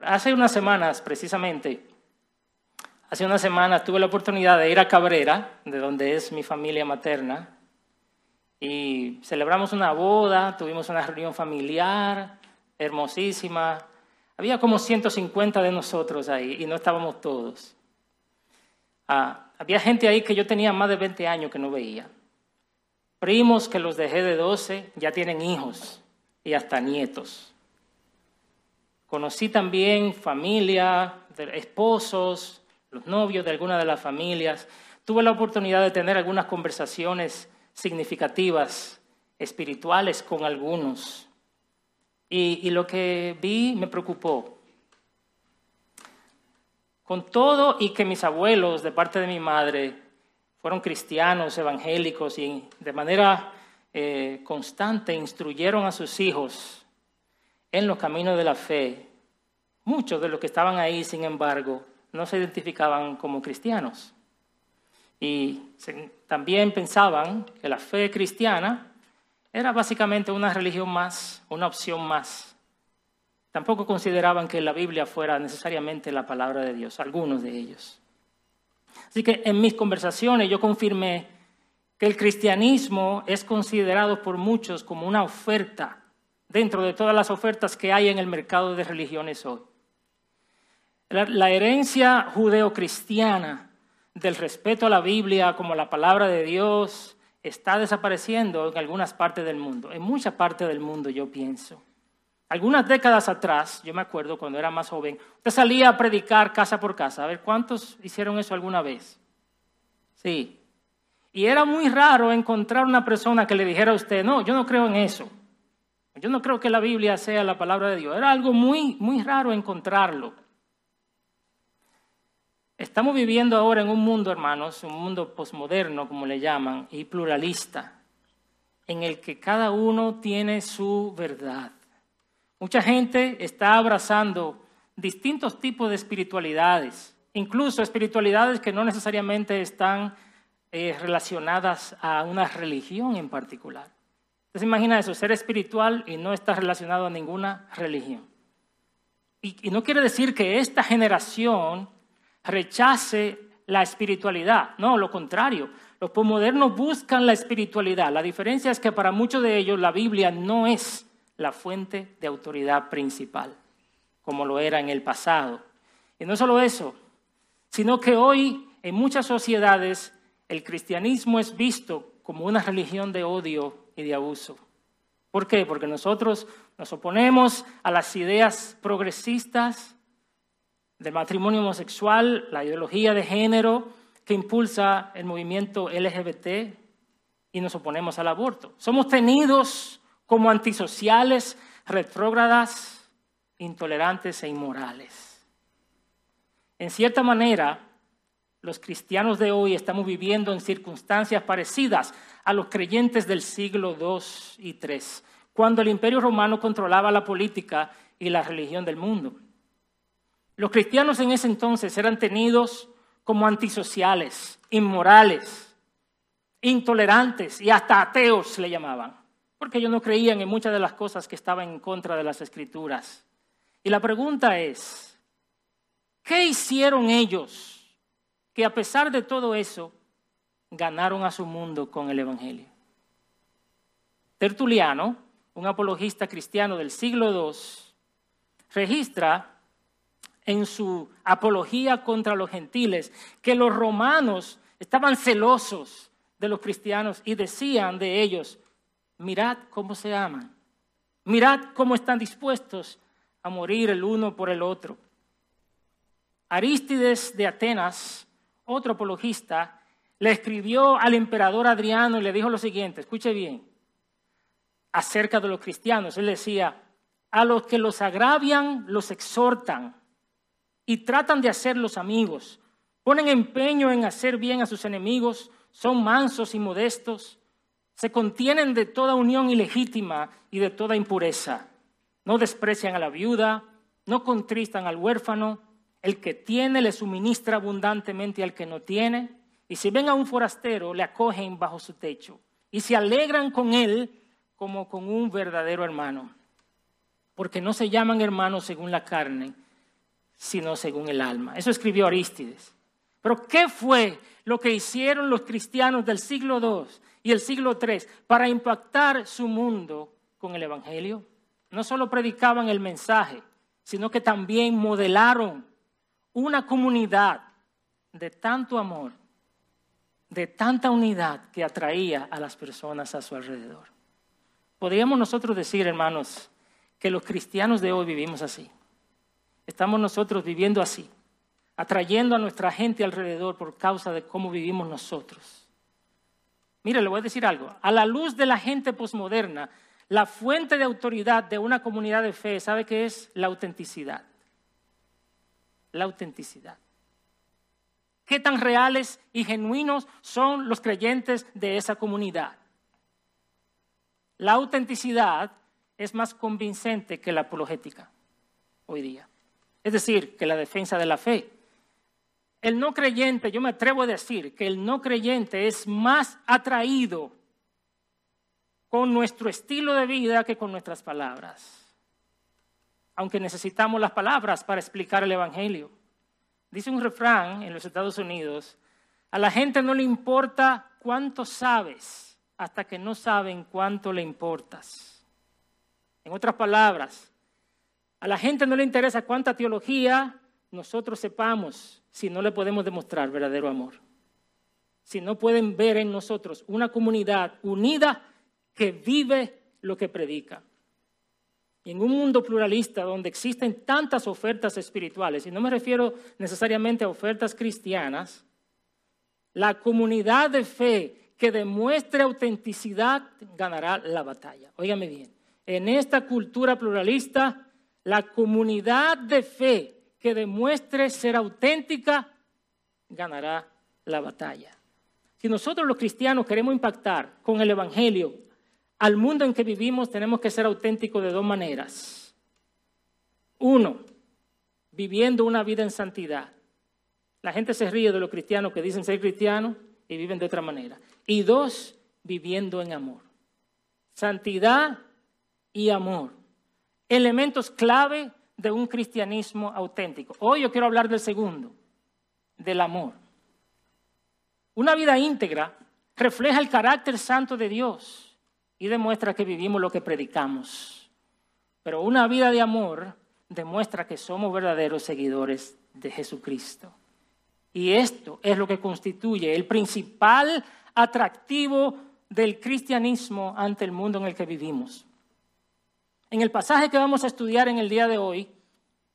Hace unas semanas, precisamente, hace unas semanas tuve la oportunidad de ir a Cabrera, de donde es mi familia materna, y celebramos una boda, tuvimos una reunión familiar hermosísima. Había como 150 de nosotros ahí y no estábamos todos. Ah, había gente ahí que yo tenía más de 20 años que no veía. Primos que los dejé de 12 ya tienen hijos y hasta nietos. Conocí también familia, esposos, los novios de algunas de las familias. Tuve la oportunidad de tener algunas conversaciones significativas, espirituales con algunos. Y, lo que vi me preocupó. Con todo y que mis abuelos, de parte de mi madre, fueron cristianos, evangélicos y de manera eh, constante instruyeron a sus hijos en los caminos de la fe. Muchos de los que estaban ahí, sin embargo, no se identificaban como cristianos. Y también pensaban que la fe cristiana era básicamente una religión más, una opción más. Tampoco consideraban que la Biblia fuera necesariamente la palabra de Dios, algunos de ellos. Así que en mis conversaciones yo confirmé que el cristianismo es considerado por muchos como una oferta dentro de todas las ofertas que hay en el mercado de religiones hoy. La, herencia judeocristiana del respeto a la Biblia como la palabra de Dios está desapareciendo en algunas partes del mundo, en mucha parte del mundo yo pienso. Algunas décadas atrás, yo me acuerdo cuando era más joven, usted salía a predicar casa por casa. A ver, ¿cuántos hicieron eso alguna vez? Sí. Y era muy raro encontrar una persona que le dijera a usted, no, yo no creo en eso. Yo no creo que la Biblia sea la palabra de Dios. Era algo muy, muy raro encontrarlo. Estamos viviendo ahora en un mundo, hermanos, un mundo posmoderno, como le llaman, y pluralista, en el que cada uno tiene su verdad. Mucha gente está abrazando distintos tipos de espiritualidades, incluso espiritualidades que no necesariamente están eh, relacionadas a una religión en particular. Entonces imagina eso, ser espiritual y no estar relacionado a ninguna religión. Y, no quiere decir que esta generación rechace la espiritualidad, no, lo contrario. Los postmodernos buscan la espiritualidad. La diferencia es que para muchos de ellos la Biblia no es la fuente de autoridad principal, como lo era en el pasado. Y no solo eso, sino que hoy en muchas sociedades el cristianismo es visto como una religión de odio y de abuso. ¿Por qué? Porque nosotros nos oponemos a las ideas progresistas del matrimonio homosexual, la ideología de género que impulsa el movimiento LGBT y nos oponemos al aborto. Somos tenidos como antisociales, retrógradas, intolerantes e inmorales. En cierta manera, los cristianos de hoy estamos viviendo en circunstancias parecidas a los creyentes del siglo II y III, cuando el imperio romano controlaba la política y la religión del mundo. Los cristianos en ese entonces eran tenidos como antisociales, inmorales, intolerantes y hasta ateos le llamaban, porque ellos no creían en muchas de las cosas que estaban en contra de las escrituras. Y la pregunta es, ¿qué hicieron ellos? Que a pesar de todo eso, ganaron a su mundo con el Evangelio. Tertuliano, un apologista cristiano del siglo II, registra en su apología contra los gentiles que los romanos estaban celosos de los cristianos y decían de ellos, mirad cómo se aman, mirad cómo están dispuestos a morir el uno por el otro. Arístides de Atenas otro apologista, le escribió al emperador Adriano y le dijo lo siguiente, escuche bien, acerca de los cristianos. Él decía, a los que los agravian, los exhortan y tratan de hacerlos amigos. Ponen empeño en hacer bien a sus enemigos, son mansos y modestos, se contienen de toda unión ilegítima y de toda impureza. No desprecian a la viuda, no contristan al huérfano, el que tiene le suministra abundantemente al que no tiene, y si ven a un forastero, le acogen bajo su techo, y se alegran con él como con un verdadero hermano, porque no se llaman hermanos según la carne, sino según el alma. Eso escribió Arístides. Pero ¿qué fue lo que hicieron los cristianos del siglo II y el siglo III para impactar su mundo con el Evangelio? No solo predicaban el mensaje, sino que también modelaron una comunidad de tanto amor, de tanta unidad que atraía a las personas a su alrededor. Podríamos nosotros decir, hermanos, que los cristianos de hoy vivimos así. Estamos nosotros viviendo así atrayendo a nuestra gente alrededor por causa de cómo vivimos nosotros. Mire, le voy a decir algo. A la luz de la gente posmoderna, la fuente de autoridad de una comunidad de fe, ¿sabe qué es? La autenticidad. La autenticidad. ¿Qué tan reales y genuinos son los creyentes de esa comunidad? La autenticidad es más convincente que la apologética hoy día. Es decir, que la defensa de la fe. El no creyente, yo me atrevo a decir que el no creyente es más atraído con nuestro estilo de vida que con nuestras palabras. Aunque necesitamos las palabras para explicar el Evangelio. Dice un refrán en los Estados Unidos, a la gente no le importa cuánto sabes hasta que no saben cuánto le importas. En otras palabras, a la gente no le interesa cuánta teología nosotros sepamos si no le podemos demostrar verdadero amor. Si no pueden ver en nosotros una comunidad unida que vive lo que predica. En un mundo pluralista donde existen tantas ofertas espirituales, y no me refiero necesariamente a ofertas cristianas, la comunidad de fe que demuestre autenticidad ganará la batalla. Óigame bien, en esta cultura pluralista, la comunidad de fe que demuestre ser auténtica, ganará la batalla. Si nosotros los cristianos queremos impactar con el Evangelio al mundo en que vivimos, tenemos que ser auténticos de dos maneras. Uno, viviendo una vida en santidad. La gente se ríe de los cristianos que dicen ser cristianos y viven de otra manera. Y dos, viviendo en amor. Santidad y amor. Elementos clave de un cristianismo auténtico. Hoy yo quiero hablar del segundo, del amor. Una vida íntegra refleja el carácter santo de Dios y demuestra que vivimos lo que predicamos. Pero una vida de amor demuestra que somos verdaderos seguidores de Jesucristo. Y esto es lo que constituye el principal atractivo del cristianismo ante el mundo en el que vivimos. En el pasaje que vamos a estudiar en el día de hoy,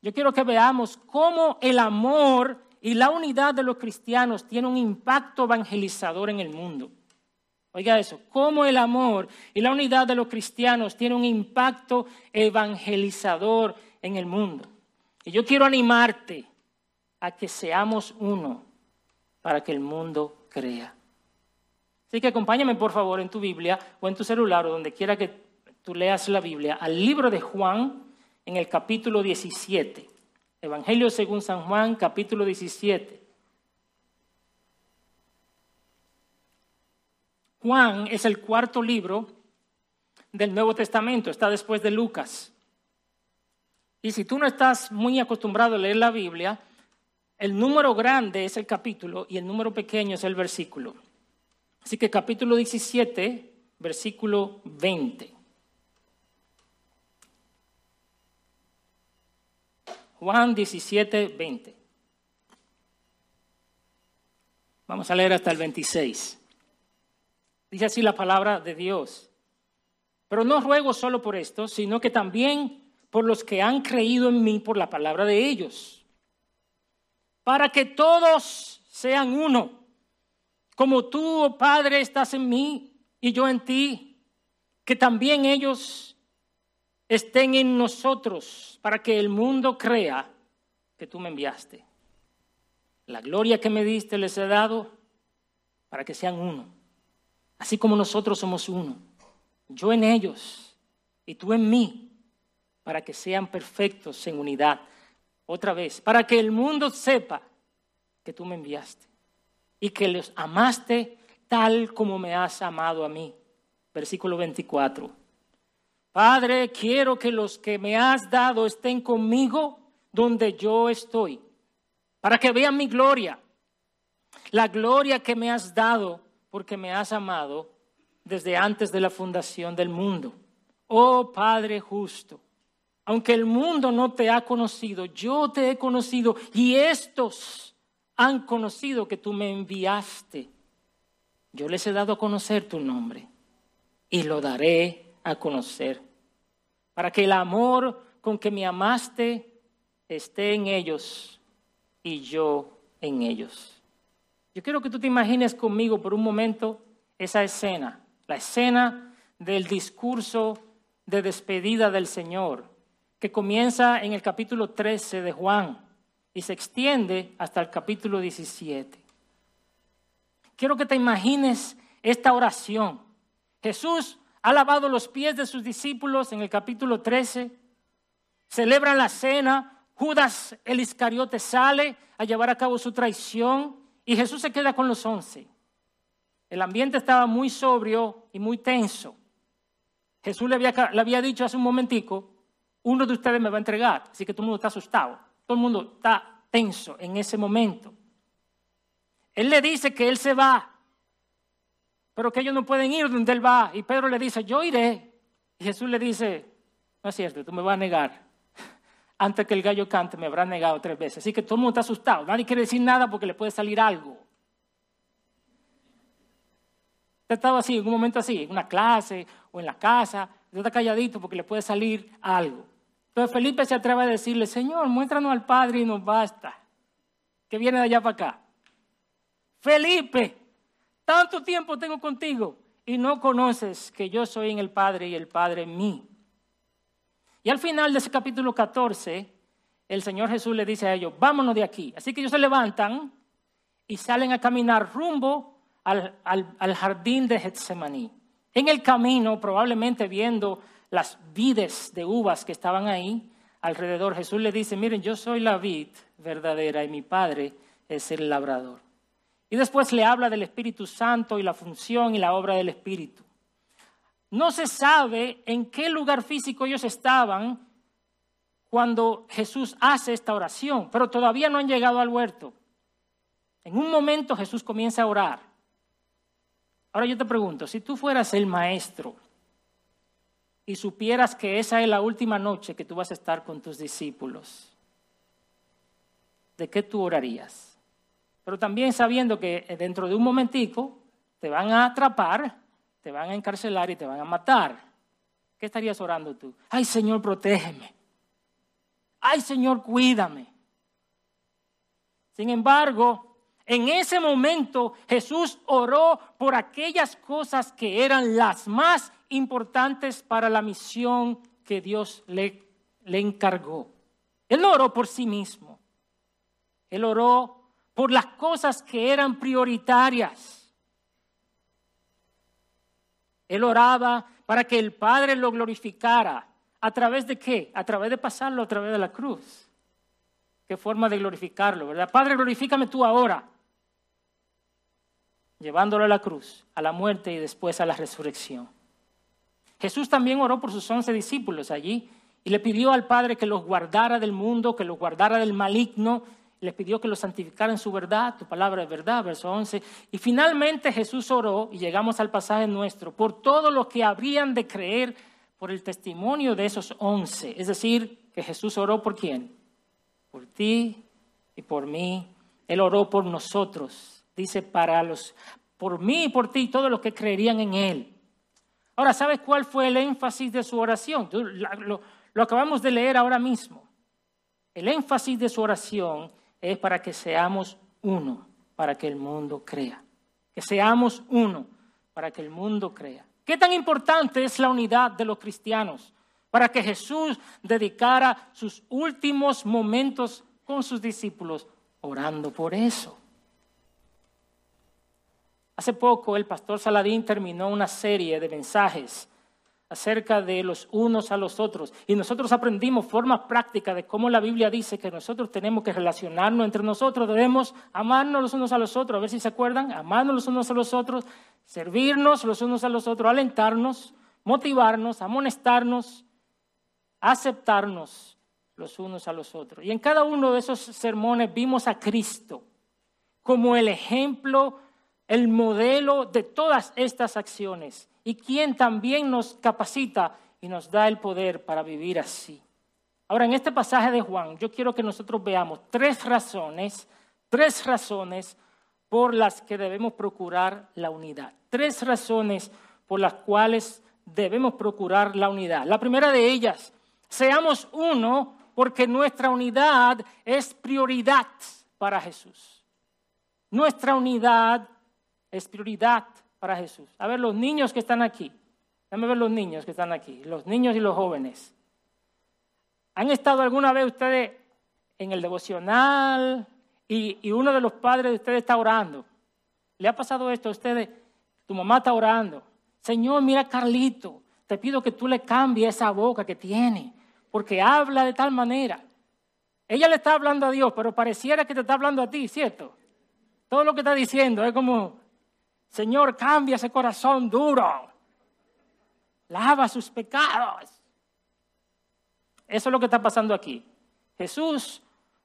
yo quiero que veamos cómo el amor y la unidad de los cristianos tiene un impacto evangelizador en el mundo. Oiga eso, cómo el amor y la unidad de los cristianos tiene un impacto evangelizador en el mundo. Y yo quiero animarte a que seamos uno para que el mundo crea. Así que acompáñame por favor en tu Biblia o en tu celular o donde quiera que tú leas la Biblia, al libro de Juan en el capítulo 17. Evangelio según San Juan, capítulo 17. Juan es el cuarto libro del Nuevo Testamento, está después de Lucas. Y si tú no estás muy acostumbrado a leer la Biblia, el número grande es el capítulo y el número pequeño es el versículo. Así que capítulo 17, versículo 20. Juan 17, 20. Vamos a leer hasta el 26. Dice así la palabra de Dios. Pero no ruego solo por esto, sino que también por los que han creído en mí por la palabra de ellos. Para que todos sean uno. Como tú, oh Padre, estás en mí y yo en ti. Que también ellos estén en nosotros para que el mundo crea que tú me enviaste. La gloria que me diste les he dado para que sean uno, así como nosotros somos uno. Yo en ellos y tú en mí, para que sean perfectos en unidad. Otra vez, para que el mundo sepa que tú me enviaste y que los amaste tal como me has amado a mí. Versículo 24. Padre, quiero que los que me has dado estén conmigo donde yo estoy, para que vean mi gloria, la gloria que me has dado porque me has amado desde antes de la fundación del mundo. Oh Padre justo, aunque el mundo no te ha conocido, yo te he conocido y estos han conocido que tú me enviaste. Yo les he dado a conocer tu nombre y lo daré a conocer, para que el amor con que me amaste esté en ellos y yo en ellos. Yo quiero que tú te imagines conmigo por un momento esa escena, la escena del discurso de despedida del Señor, que comienza en el capítulo 13 de Juan y se extiende hasta el capítulo 17. Quiero que te imagines esta oración. Jesús ha lavado los pies de sus discípulos en el capítulo 13, celebran la cena, Judas el Iscariote sale a llevar a cabo su traición y Jesús se queda con los once. El ambiente estaba muy sobrio y muy tenso. Jesús le había, le había dicho hace un momentico, uno de ustedes me va a entregar, así que todo el mundo está asustado, todo el mundo está tenso en ese momento. Él le dice que él se va, pero que ellos no pueden ir donde él va. Y Pedro le dice, yo iré. Y Jesús le dice, no es cierto, tú me vas a negar. Antes que el gallo cante, me habrá negado tres veces. Así que todo el mundo está asustado. Nadie quiere decir nada porque le puede salir algo. Usted estaba así, en un momento así, en una clase o en la casa, usted está calladito porque le puede salir algo. Entonces Felipe se atreve a decirle, Señor, muéstranos al Padre y nos basta. Que viene de allá para acá. Felipe, tanto tiempo tengo contigo y no conoces que yo soy en el Padre y el Padre en mí. Y al final de ese capítulo 14, el Señor Jesús le dice a ellos, vámonos de aquí. Así que ellos se levantan y salen a caminar rumbo al, jardín de Getsemaní. En el camino, probablemente viendo las vides de uvas que estaban ahí alrededor, Jesús le dice, miren, yo soy la vid verdadera y mi Padre es el labrador. Y después le habla del Espíritu Santo y la función y la obra del Espíritu. No se sabe en qué lugar físico ellos estaban cuando Jesús hace esta oración, pero todavía no han llegado al huerto. En un momento Jesús comienza a orar. Ahora yo te pregunto, si tú fueras el maestro y supieras que esa es la última noche que tú vas a estar con tus discípulos, ¿de qué tú orarías? pero también sabiendo que dentro de un momentico te van a atrapar, te van a encarcelar y te van a matar. ¿Qué estarías orando tú? Ay Señor, protégeme. Ay Señor, cuídame. Sin embargo, en ese momento Jesús oró por aquellas cosas que eran las más importantes para la misión que Dios le, le encargó. Él oró por sí mismo. Él oró por las cosas que eran prioritarias. Él oraba para que el Padre lo glorificara. ¿A través de qué? A través de pasarlo a través de la cruz. Qué forma de glorificarlo, ¿verdad? Padre, glorifícame tú ahora. Llevándolo a la cruz, a la muerte y después a la resurrección. Jesús también oró por sus once discípulos allí y le pidió al Padre que los guardara del mundo, que los guardara del maligno les pidió que los santificara en su verdad, tu palabra es verdad, verso 11. Y finalmente Jesús oró, y llegamos al pasaje nuestro, por todo lo que habrían de creer por el testimonio de esos once. Es decir, que Jesús oró por quién? Por ti y por mí. Él oró por nosotros. Dice, para los, por mí y por ti, todos los que creerían en Él. Ahora, ¿sabes cuál fue el énfasis de su oración? Lo, lo acabamos de leer ahora mismo. El énfasis de su oración es para que seamos uno, para que el mundo crea. Que seamos uno, para que el mundo crea. ¿Qué tan importante es la unidad de los cristianos? Para que Jesús dedicara sus últimos momentos con sus discípulos orando por eso. Hace poco el pastor Saladín terminó una serie de mensajes acerca de los unos a los otros. Y nosotros aprendimos forma práctica de cómo la Biblia dice que nosotros tenemos que relacionarnos entre nosotros, debemos amarnos los unos a los otros, a ver si se acuerdan, amarnos los unos a los otros, servirnos los unos a los otros, alentarnos, motivarnos, amonestarnos, aceptarnos los unos a los otros. Y en cada uno de esos sermones vimos a Cristo como el ejemplo, el modelo de todas estas acciones y quien también nos capacita y nos da el poder para vivir así. Ahora, en este pasaje de Juan, yo quiero que nosotros veamos tres razones, tres razones por las que debemos procurar la unidad. Tres razones por las cuales debemos procurar la unidad. La primera de ellas, seamos uno porque nuestra unidad es prioridad para Jesús. Nuestra unidad es prioridad para Jesús. A ver, los niños que están aquí, déjame ver los niños que están aquí, los niños y los jóvenes. ¿Han estado alguna vez ustedes en el devocional y, uno de los padres de ustedes está orando? ¿Le ha pasado esto a ustedes? Tu mamá está orando. Señor, mira Carlito, te pido que tú le cambies esa boca que tiene porque habla de tal manera. Ella le está hablando a Dios, pero pareciera que te está hablando a ti, ¿cierto? Todo lo que está diciendo es como, Señor, cambia ese corazón duro, lava sus pecados. Eso es lo que está pasando aquí. Jesús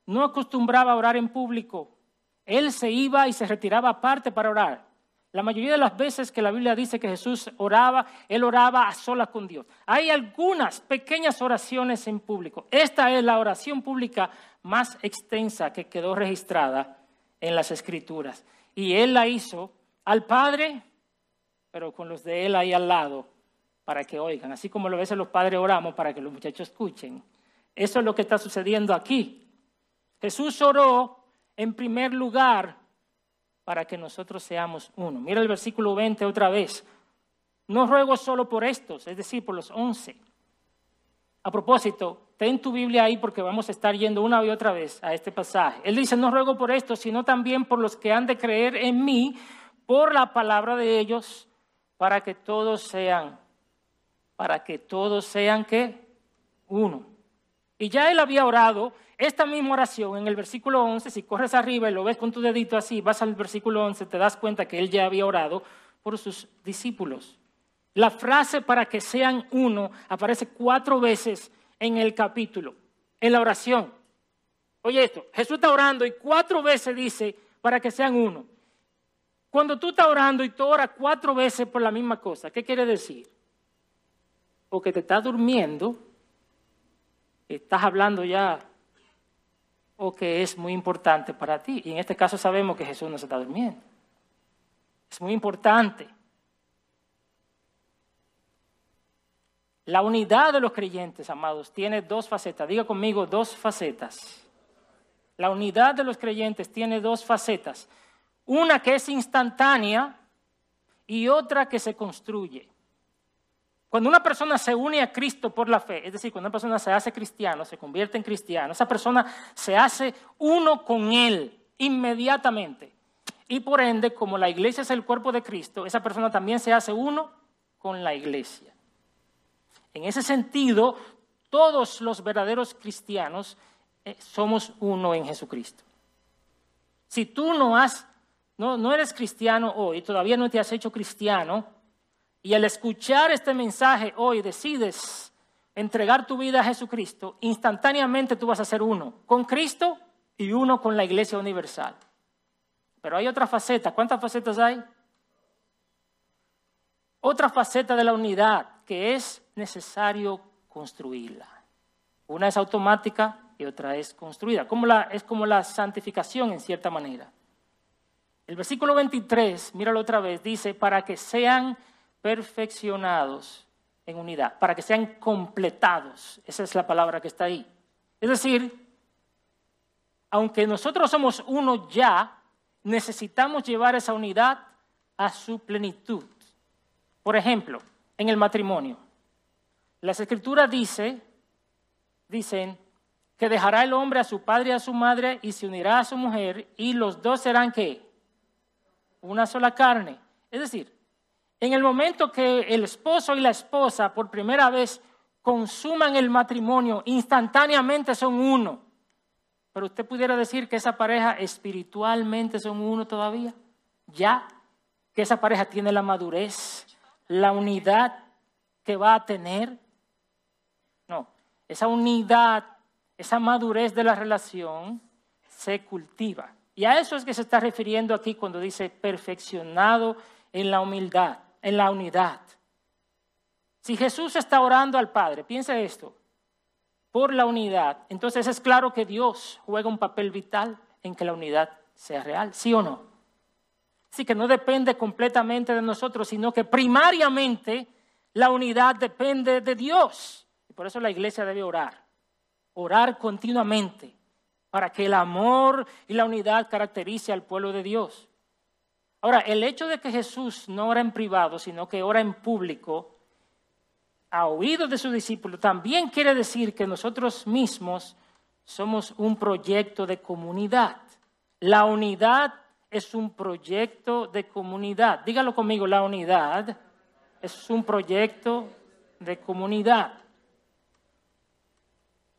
no acostumbraba a orar en público. Él se iba y se retiraba aparte para orar. La mayoría de las veces que la Biblia dice que Jesús oraba, él oraba a solas con Dios. Hay algunas pequeñas oraciones en público. Esta es la oración pública más extensa que quedó registrada en las Escrituras. Y él la hizo al Padre, pero con los de él ahí al lado, para que oigan. Así como lo veces los padres oramos para que los muchachos escuchen. Eso es lo que está sucediendo aquí. Jesús oró en primer lugar para que nosotros seamos uno. Mira el versículo 20 otra vez. No ruego solo por estos, es decir, por los once. A propósito, ten tu Biblia ahí porque vamos a estar yendo una y otra vez a este pasaje. Él dice, no ruego por estos, sino también por los que han de creer en mí, por la palabra de ellos, para que todos sean, para que todos sean que uno. Y ya él había orado esta misma oración en el versículo 11, si corres arriba y lo ves con tu dedito así, vas al versículo 11, te das cuenta que él ya había orado por sus discípulos. La frase para que sean uno aparece cuatro veces en el capítulo, en la oración. Oye esto, Jesús está orando y cuatro veces dice para que sean uno. Cuando tú estás orando y tú oras cuatro veces por la misma cosa, ¿qué quiere decir? O que te estás durmiendo, estás hablando ya o que es muy importante para ti. Y en este caso sabemos que Jesús no se está durmiendo. Es muy importante. La unidad de los creyentes, amados, tiene dos facetas. Diga conmigo, dos facetas. La unidad de los creyentes tiene dos facetas. Una que es instantánea y otra que se construye. Cuando una persona se une a Cristo por la fe, es decir, cuando una persona se hace cristiano, se convierte en cristiano, esa persona se hace uno con Él inmediatamente. Y por ende, como la iglesia es el cuerpo de Cristo, esa persona también se hace uno con la iglesia. En ese sentido, todos los verdaderos cristianos eh, somos uno en Jesucristo. Si tú no has, no, eres cristiano hoy, todavía no te has hecho cristiano, y al escuchar este mensaje hoy decides entregar tu vida a Jesucristo, instantáneamente tú vas a ser uno con Cristo y uno con la Iglesia Universal. Pero hay otra faceta. ¿Cuántas facetas hay? Otra faceta de la unidad que es necesario construirla. Una es automática y otra es construida. Es como la santificación en cierta manera. El versículo 23, míralo otra vez, dice, para que sean perfeccionados en unidad, para que sean completados. Esa es la palabra que está ahí. Es decir, aunque nosotros somos uno ya, necesitamos llevar esa unidad a su plenitud. Por ejemplo, en el matrimonio. Las escrituras dice, dicen que dejará el hombre a su padre y a su madre y se unirá a su mujer y los dos serán qué? Una sola carne. Es decir, en el momento que el esposo y la esposa por primera vez consuman el matrimonio, instantáneamente son uno. Pero usted pudiera decir que esa pareja espiritualmente son uno todavía. Ya que esa pareja tiene la madurez, la unidad que va a tener. No, esa unidad esa madurez de la relación se cultiva. Y a eso es que se está refiriendo aquí cuando dice perfeccionado en la humildad, en la unidad. Si Jesús está orando al Padre, piensa esto, por la unidad, entonces es claro que Dios juega un papel vital en que la unidad sea real, ¿sí o no? Así que no depende completamente de nosotros, sino que primariamente la unidad depende de Dios. Y por eso la iglesia debe orar, orar continuamente, para que el amor y la unidad caracterice al pueblo de Dios. Ahora, el hecho de que Jesús no ora en privado, sino que ora en público, a oídos de sus discípulos, también quiere decir que nosotros mismos somos un proyecto de comunidad. La unidad es un proyecto de comunidad. Dígalo conmigo, la unidad es un proyecto de comunidad.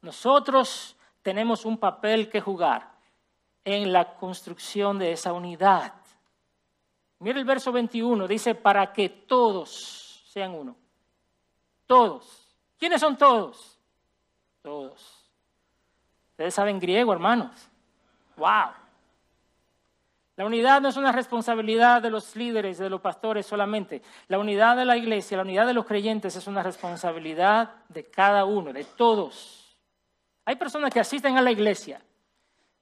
Nosotros tenemos un papel que jugar en la construcción de esa unidad. Mira el verso 21, dice, para que todos sean uno. Todos. ¿Quiénes son todos? Todos. Ustedes saben griego, hermanos. ¡Wow! La unidad no es una responsabilidad de los líderes, de los pastores solamente. La unidad de la iglesia, la unidad de los creyentes es una responsabilidad de cada uno, de todos. Hay personas que asisten a la iglesia,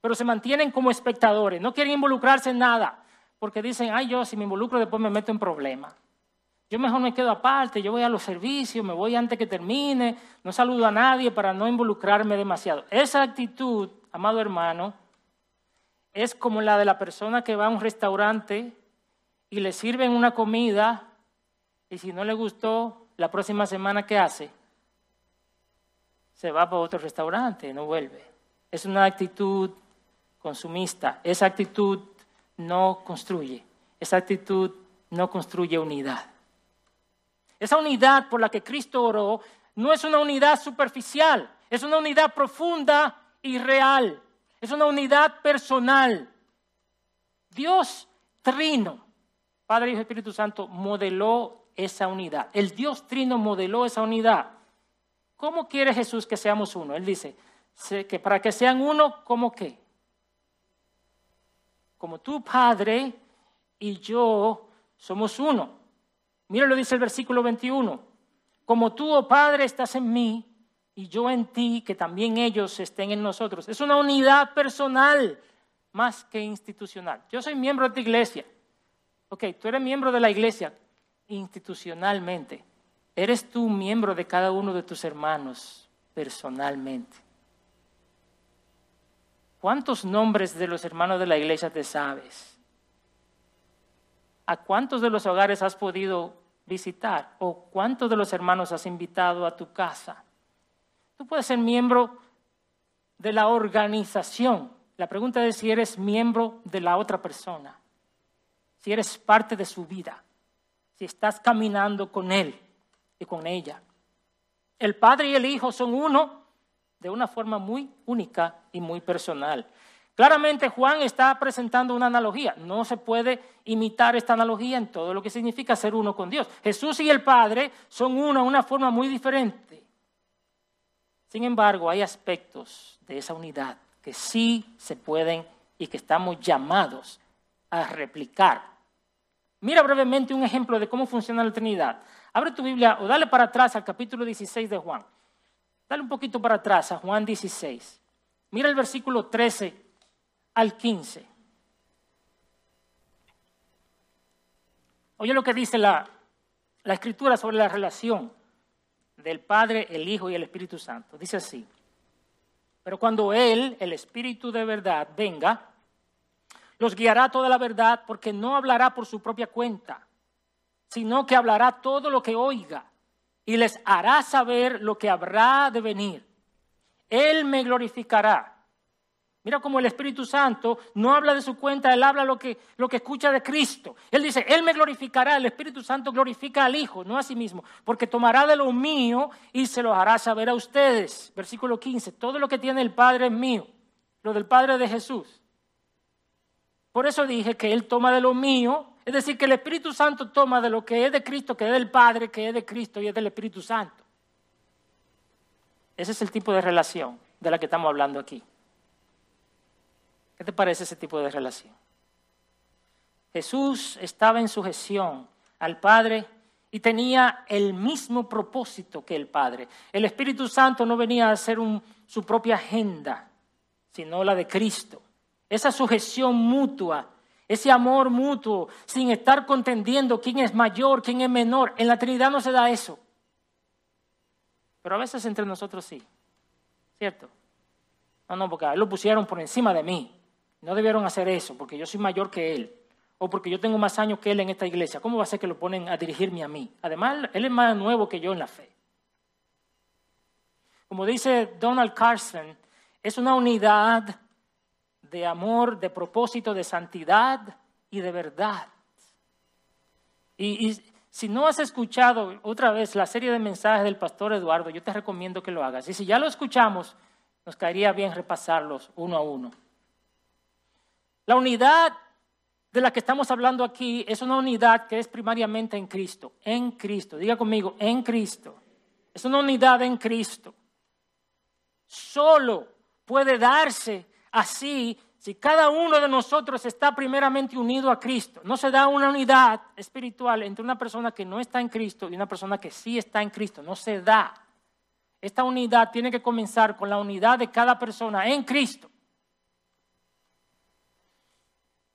pero se mantienen como espectadores, no quieren involucrarse en nada, porque dicen, ay, yo si me involucro después me meto en problemas. Yo mejor me quedo aparte, yo voy a los servicios, me voy antes que termine, no saludo a nadie para no involucrarme demasiado. Esa actitud, amado hermano, es como la de la persona que va a un restaurante y le sirven una comida y si no le gustó, la próxima semana, ¿qué hace? Se va para otro restaurante, no vuelve. Es una actitud consumista. Esa actitud no construye. Esa actitud no construye unidad. Esa unidad por la que Cristo oró no es una unidad superficial, es una unidad profunda y real. Es una unidad personal. Dios trino, Padre, Hijo y Espíritu Santo, modeló esa unidad. El Dios trino modeló esa unidad. ¿Cómo quiere Jesús que seamos uno? Él dice, que para que sean uno, ¿cómo qué? Como tu Padre y yo somos uno. Mira lo dice el versículo 21. Como tú, oh Padre, estás en mí y yo en ti, que también ellos estén en nosotros. Es una unidad personal más que institucional. Yo soy miembro de tu iglesia. Ok, tú eres miembro de la iglesia institucionalmente. Eres tú miembro de cada uno de tus hermanos personalmente. ¿Cuántos nombres de los hermanos de la iglesia te sabes? ¿A cuántos de los hogares has podido visitar? ¿O cuántos de los hermanos has invitado a tu casa? Tú puedes ser miembro de la organización. La pregunta es si eres miembro de la otra persona, si eres parte de su vida, si estás caminando con él y con ella. El Padre y el Hijo son uno de una forma muy única y muy personal. Claramente Juan está presentando una analogía. No se puede imitar esta analogía en todo lo que significa ser uno con Dios. Jesús y el Padre son uno de una forma muy diferente. Sin embargo, hay aspectos de esa unidad que sí se pueden y que estamos llamados a replicar. Mira brevemente un ejemplo de cómo funciona la Trinidad. Abre tu Biblia o dale para atrás al capítulo 16 de Juan. Dale un poquito para atrás a Juan 16. Mira el versículo 13 al 15. Oye lo que dice la, la escritura sobre la relación del Padre, el Hijo y el Espíritu Santo. Dice así, pero cuando Él, el Espíritu de verdad, venga, los guiará toda la verdad porque no hablará por su propia cuenta, sino que hablará todo lo que oiga y les hará saber lo que habrá de venir. Él me glorificará Mira cómo el Espíritu Santo no habla de su cuenta, él habla lo que, lo que escucha de Cristo. Él dice, Él me glorificará, el Espíritu Santo glorifica al Hijo, no a sí mismo, porque tomará de lo mío y se lo hará saber a ustedes. Versículo 15, todo lo que tiene el Padre es mío, lo del Padre de Jesús. Por eso dije que Él toma de lo mío, es decir, que el Espíritu Santo toma de lo que es de Cristo, que es del Padre, que es de Cristo y es del Espíritu Santo. Ese es el tipo de relación. de la que estamos hablando aquí. ¿Qué te parece ese tipo de relación? Jesús estaba en sujeción al Padre y tenía el mismo propósito que el Padre. El Espíritu Santo no venía a hacer su propia agenda, sino la de Cristo. Esa sujeción mutua, ese amor mutuo, sin estar contendiendo quién es mayor, quién es menor. En la Trinidad no se da eso. Pero a veces entre nosotros sí. ¿Cierto? No, no, porque a él lo pusieron por encima de mí. No debieron hacer eso, porque yo soy mayor que él o porque yo tengo más años que él en esta iglesia. ¿Cómo va a ser que lo ponen a dirigirme a mí? Además, él es más nuevo que yo en la fe. Como dice Donald Carson, es una unidad de amor, de propósito, de santidad y de verdad. Y, si no has escuchado otra vez la serie de mensajes del pastor Eduardo, yo te recomiendo que lo hagas. Y si ya lo escuchamos, nos caería bien repasarlos uno a uno. La unidad de la que estamos hablando aquí es una unidad que es primariamente en Cristo, en Cristo. Diga conmigo, en Cristo. Es una unidad en Cristo. Solo puede darse así si cada uno de nosotros está primeramente unido a Cristo. No se da una unidad espiritual entre una persona que no está en Cristo y una persona que sí está en Cristo. No se da. Esta unidad tiene que comenzar con la unidad de cada persona en Cristo.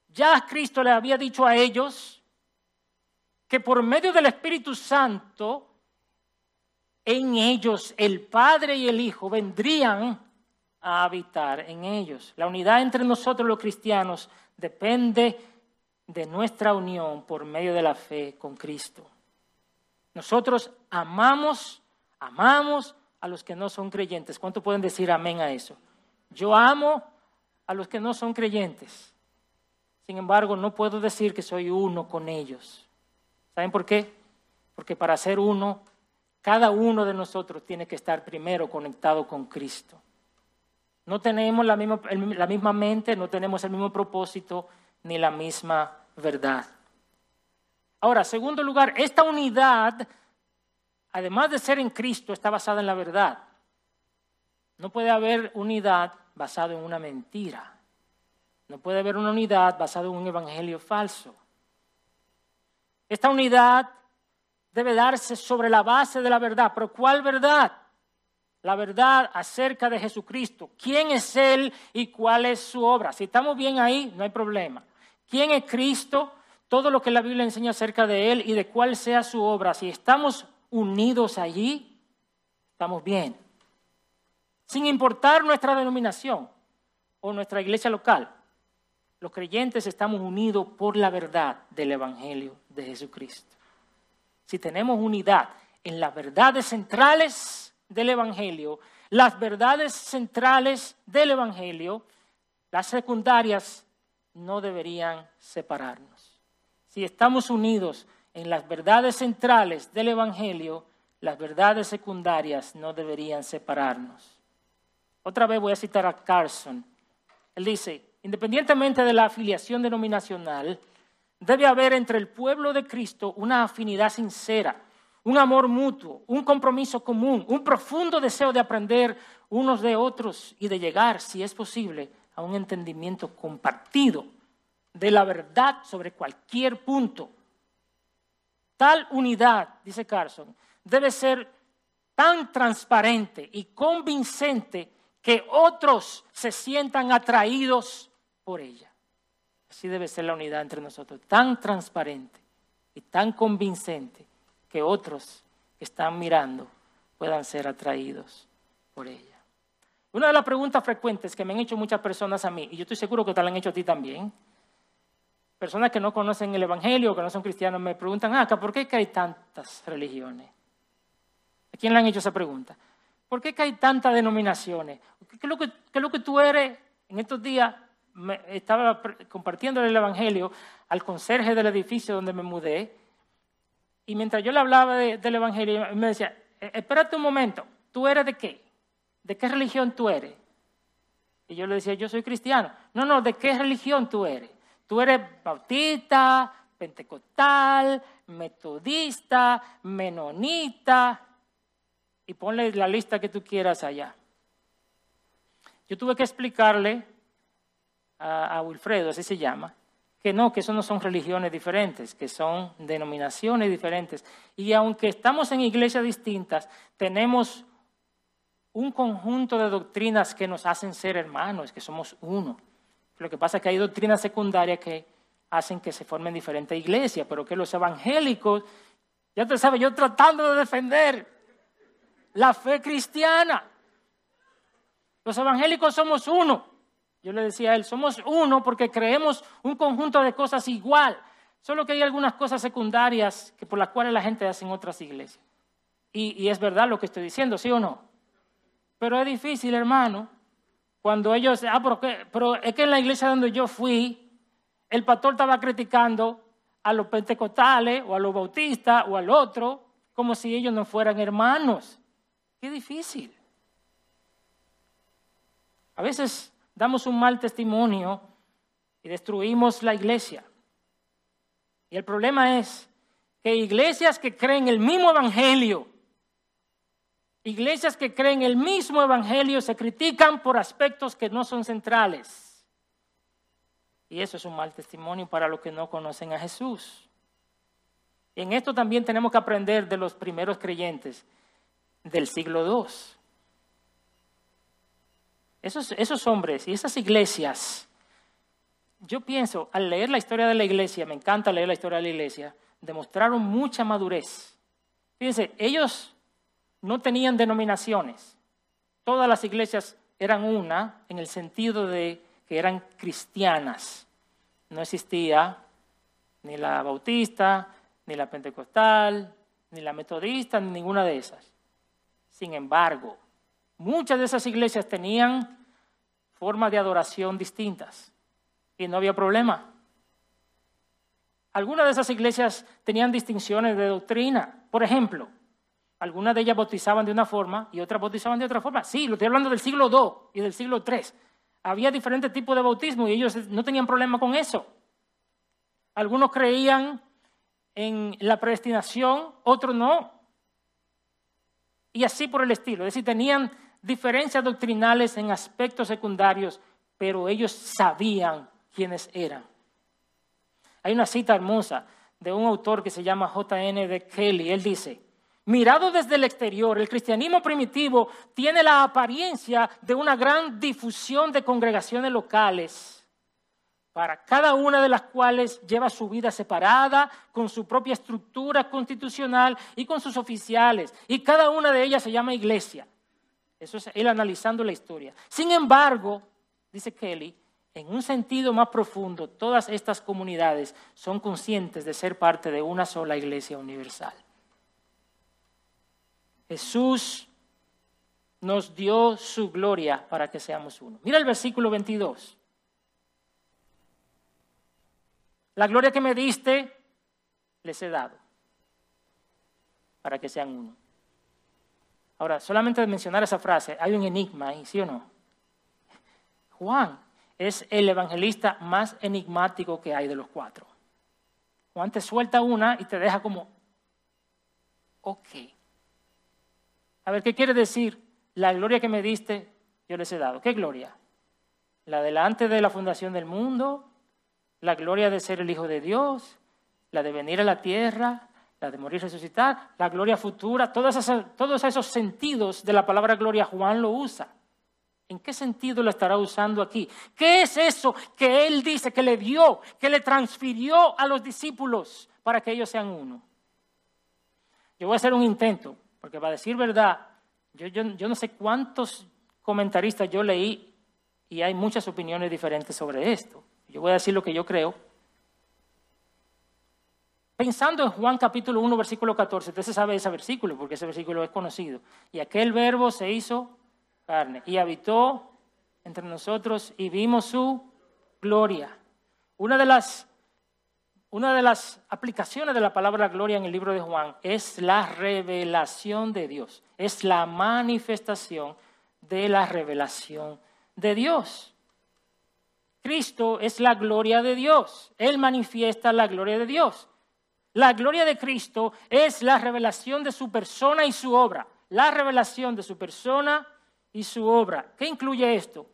Ya Cristo le había dicho a ellos que por medio del Espíritu Santo, en ellos el Padre y el Hijo vendrían a habitar en ellos. La unidad entre nosotros los cristianos depende de nuestra unión por medio de la fe con Cristo. Nosotros amamos, amamos a los que no son creyentes. ¿Cuánto pueden decir amén a eso? Yo amo a los que no son creyentes. Sin embargo, no puedo decir que soy uno con ellos. ¿Saben por qué? Porque para ser uno, cada uno de nosotros tiene que estar primero conectado con Cristo. No tenemos la misma, la misma mente, no tenemos el mismo propósito ni la misma verdad. Ahora, segundo lugar, esta unidad, además de ser en Cristo, está basada en la verdad. No puede haber unidad basada en una mentira. No puede haber una unidad basada en un evangelio falso. Esta unidad debe darse sobre la base de la verdad. ¿Pero cuál verdad? La verdad acerca de Jesucristo. ¿Quién es Él y cuál es su obra? Si estamos bien ahí, no hay problema. ¿Quién es Cristo? Todo lo que la Biblia enseña acerca de Él y de cuál sea su obra. Si estamos unidos allí, estamos bien. Sin importar nuestra denominación o nuestra iglesia local. Los creyentes estamos unidos por la verdad del Evangelio de Jesucristo. Si tenemos unidad en las verdades centrales del Evangelio, las verdades centrales del Evangelio, las secundarias no deberían separarnos. Si estamos unidos en las verdades centrales del Evangelio, las verdades secundarias no deberían separarnos. Otra vez voy a citar a Carson. Él dice, independientemente de la afiliación denominacional, debe haber entre el pueblo de Cristo una afinidad sincera, un amor mutuo, un compromiso común, un profundo deseo de aprender unos de otros y de llegar, si es posible, a un entendimiento compartido de la verdad sobre cualquier punto. Tal unidad, dice Carson, debe ser tan transparente y convincente que otros se sientan atraídos por ella. Así debe ser la unidad entre nosotros, tan transparente y tan convincente que otros que están mirando puedan ser atraídos por ella. Una de las preguntas frecuentes que me han hecho muchas personas a mí, y yo estoy seguro que te la han hecho a ti también, personas que no conocen el Evangelio, que no son cristianos, me preguntan, ah, ¿por qué hay tantas religiones? ¿A quién le han hecho esa pregunta? ¿Por qué hay tantas denominaciones? ¿Qué es lo que, qué es lo que tú eres en estos días? estaba compartiendo el Evangelio al conserje del edificio donde me mudé, y mientras yo le hablaba del Evangelio, me decía, e, espérate un momento, ¿tú eres de qué? ¿De qué religión tú eres? Y yo le decía, yo soy cristiano. No, no, ¿de qué religión tú eres? Tú eres bautista, pentecostal, metodista, menonita, y ponle la lista que tú quieras allá. yo tuve que explicarle a, a Wilfredo, así se llama, que no, que eso no son religiones diferentes, que son denominaciones diferentes. Y aunque estamos en iglesias distintas, tenemos un conjunto de doctrinas que nos hacen ser hermanos, que somos uno. Lo que pasa es que hay doctrinas secundarias que hacen que se formen diferentes iglesias, pero que los evangélicos, ya te sabes, yo tratando de defender la fe cristiana. Los evangélicos somos uno. Yo le decía a él, somos uno porque creemos un conjunto de cosas igual, solo que hay algunas cosas secundarias que por las cuales la gente hace en otras iglesias. Y, es verdad lo que estoy diciendo, ¿sí o no? Pero es difícil, hermano, cuando ellos, ah, pero, pero es que en la iglesia donde yo fui, el pastor estaba criticando a los pentecostales o a los bautistas o al otro como si ellos no fueran hermanos. Qué difícil. A veces damos un mal testimonio y destruimos la iglesia. Y el problema es que iglesias que creen el mismo evangelio, iglesias que creen el mismo evangelio se critican por aspectos que no son centrales. Y eso es un mal testimonio para los que no conocen a Jesús. Y en esto también tenemos que aprender de los primeros creyentes del siglo II. Esos, hombres y esas iglesias, yo pienso, al leer la historia de la iglesia, me encanta leer la historia de la iglesia, demostraron mucha madurez. Fíjense, ellos no tenían denominaciones. Todas las iglesias eran una en el sentido de que eran cristianas. No existía ni la bautista, ni la pentecostal, ni la metodista, ni ninguna de esas. Sin embargo, Muchas de esas iglesias tenían formas de adoración distintas y no había problema. Algunas de esas iglesias tenían distinciones de doctrina. Por ejemplo, algunas de ellas bautizaban de una forma y otras bautizaban de otra forma. Sí, lo estoy hablando del siglo II y del siglo III. Había diferentes tipos de bautismo y ellos no tenían problema con eso. Algunos creían en la predestinación, otros no. Y así por el estilo. Es decir, tenían diferencias doctrinales en aspectos secundarios, pero ellos sabían quiénes eran. Hay una cita hermosa de un autor que se llama J.N. de Kelly. Él dice, mirado desde el exterior, el cristianismo primitivo tiene la apariencia de una gran difusión de congregaciones locales para cada una de las cuales lleva su vida separada, con su propia estructura constitucional y con sus oficiales. Y cada una de ellas se llama iglesia. Eso es él analizando la historia. Sin embargo, dice Kelly, en un sentido más profundo, todas estas comunidades son conscientes de ser parte de una sola iglesia universal. Jesús nos dio su gloria para que seamos uno. Mira el versículo 22. La gloria que me diste, les he dado, para que sean uno. Ahora, solamente de mencionar esa frase, hay un enigma ahí, ¿sí o no? Juan es el evangelista más enigmático que hay de los cuatro. Juan te suelta una y te deja como, ok. A ver, ¿qué quiere decir? La gloria que me diste, yo les he dado. ¿Qué gloria? La delante de la fundación del mundo, la gloria de ser el Hijo de Dios, la de venir a la tierra, la de morir y resucitar, la gloria futura, todos esos, todos esos sentidos de la palabra gloria Juan lo usa. ¿En qué sentido lo estará usando aquí? ¿Qué es eso que él dice que le dio, que le transfirió a los discípulos para que ellos sean uno? Yo voy a hacer un intento, porque para decir verdad, yo, yo, yo no sé cuántos comentaristas yo leí y hay muchas opiniones diferentes sobre esto. Yo voy a decir lo que yo creo, Pensando en Juan capítulo 1, versículo 14, usted se sabe ese versículo porque ese versículo es conocido. Y aquel verbo se hizo carne y habitó entre nosotros y vimos su gloria. Una de las, una de las aplicaciones de la palabra gloria en el libro de Juan es la revelación de Dios, es la manifestación de la revelación de Dios. Cristo es la gloria de Dios, Él manifiesta la gloria de Dios. La gloria de Cristo es la revelación de su persona y su obra. La revelación de su persona y su obra. ¿Qué incluye esto?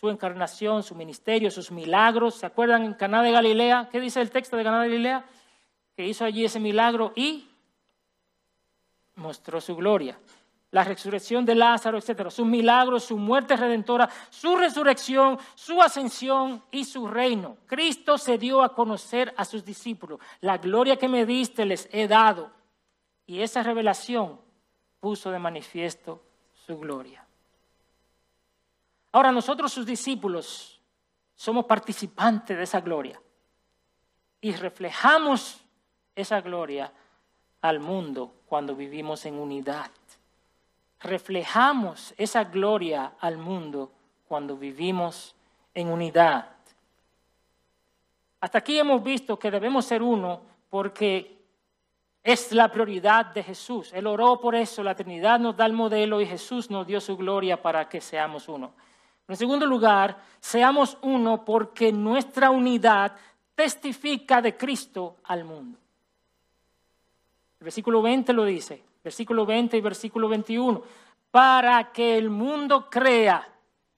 su encarnación, su ministerio, sus milagros. ¿Se acuerdan en Caná de Galilea? ¿Qué dice el texto de Caná de Galilea? Que hizo allí ese milagro y mostró su gloria. La resurrección de Lázaro, etcétera, sus milagros, su muerte redentora, su resurrección, su ascensión y su reino. Cristo se dio a conocer a sus discípulos. La gloria que me diste les he dado. Y esa revelación puso de manifiesto su gloria. Ahora nosotros sus discípulos somos participantes de esa gloria y reflejamos esa gloria al mundo cuando vivimos en unidad. Reflejamos esa gloria al mundo cuando vivimos en unidad. Hasta aquí hemos visto que debemos ser uno porque es la prioridad de Jesús. Él oró por eso, la Trinidad nos da el modelo y Jesús nos dio su gloria para que seamos uno. En segundo lugar, seamos uno porque nuestra unidad testifica de Cristo al mundo. El versículo 20 lo dice, versículo 20 y versículo 21, para que el mundo crea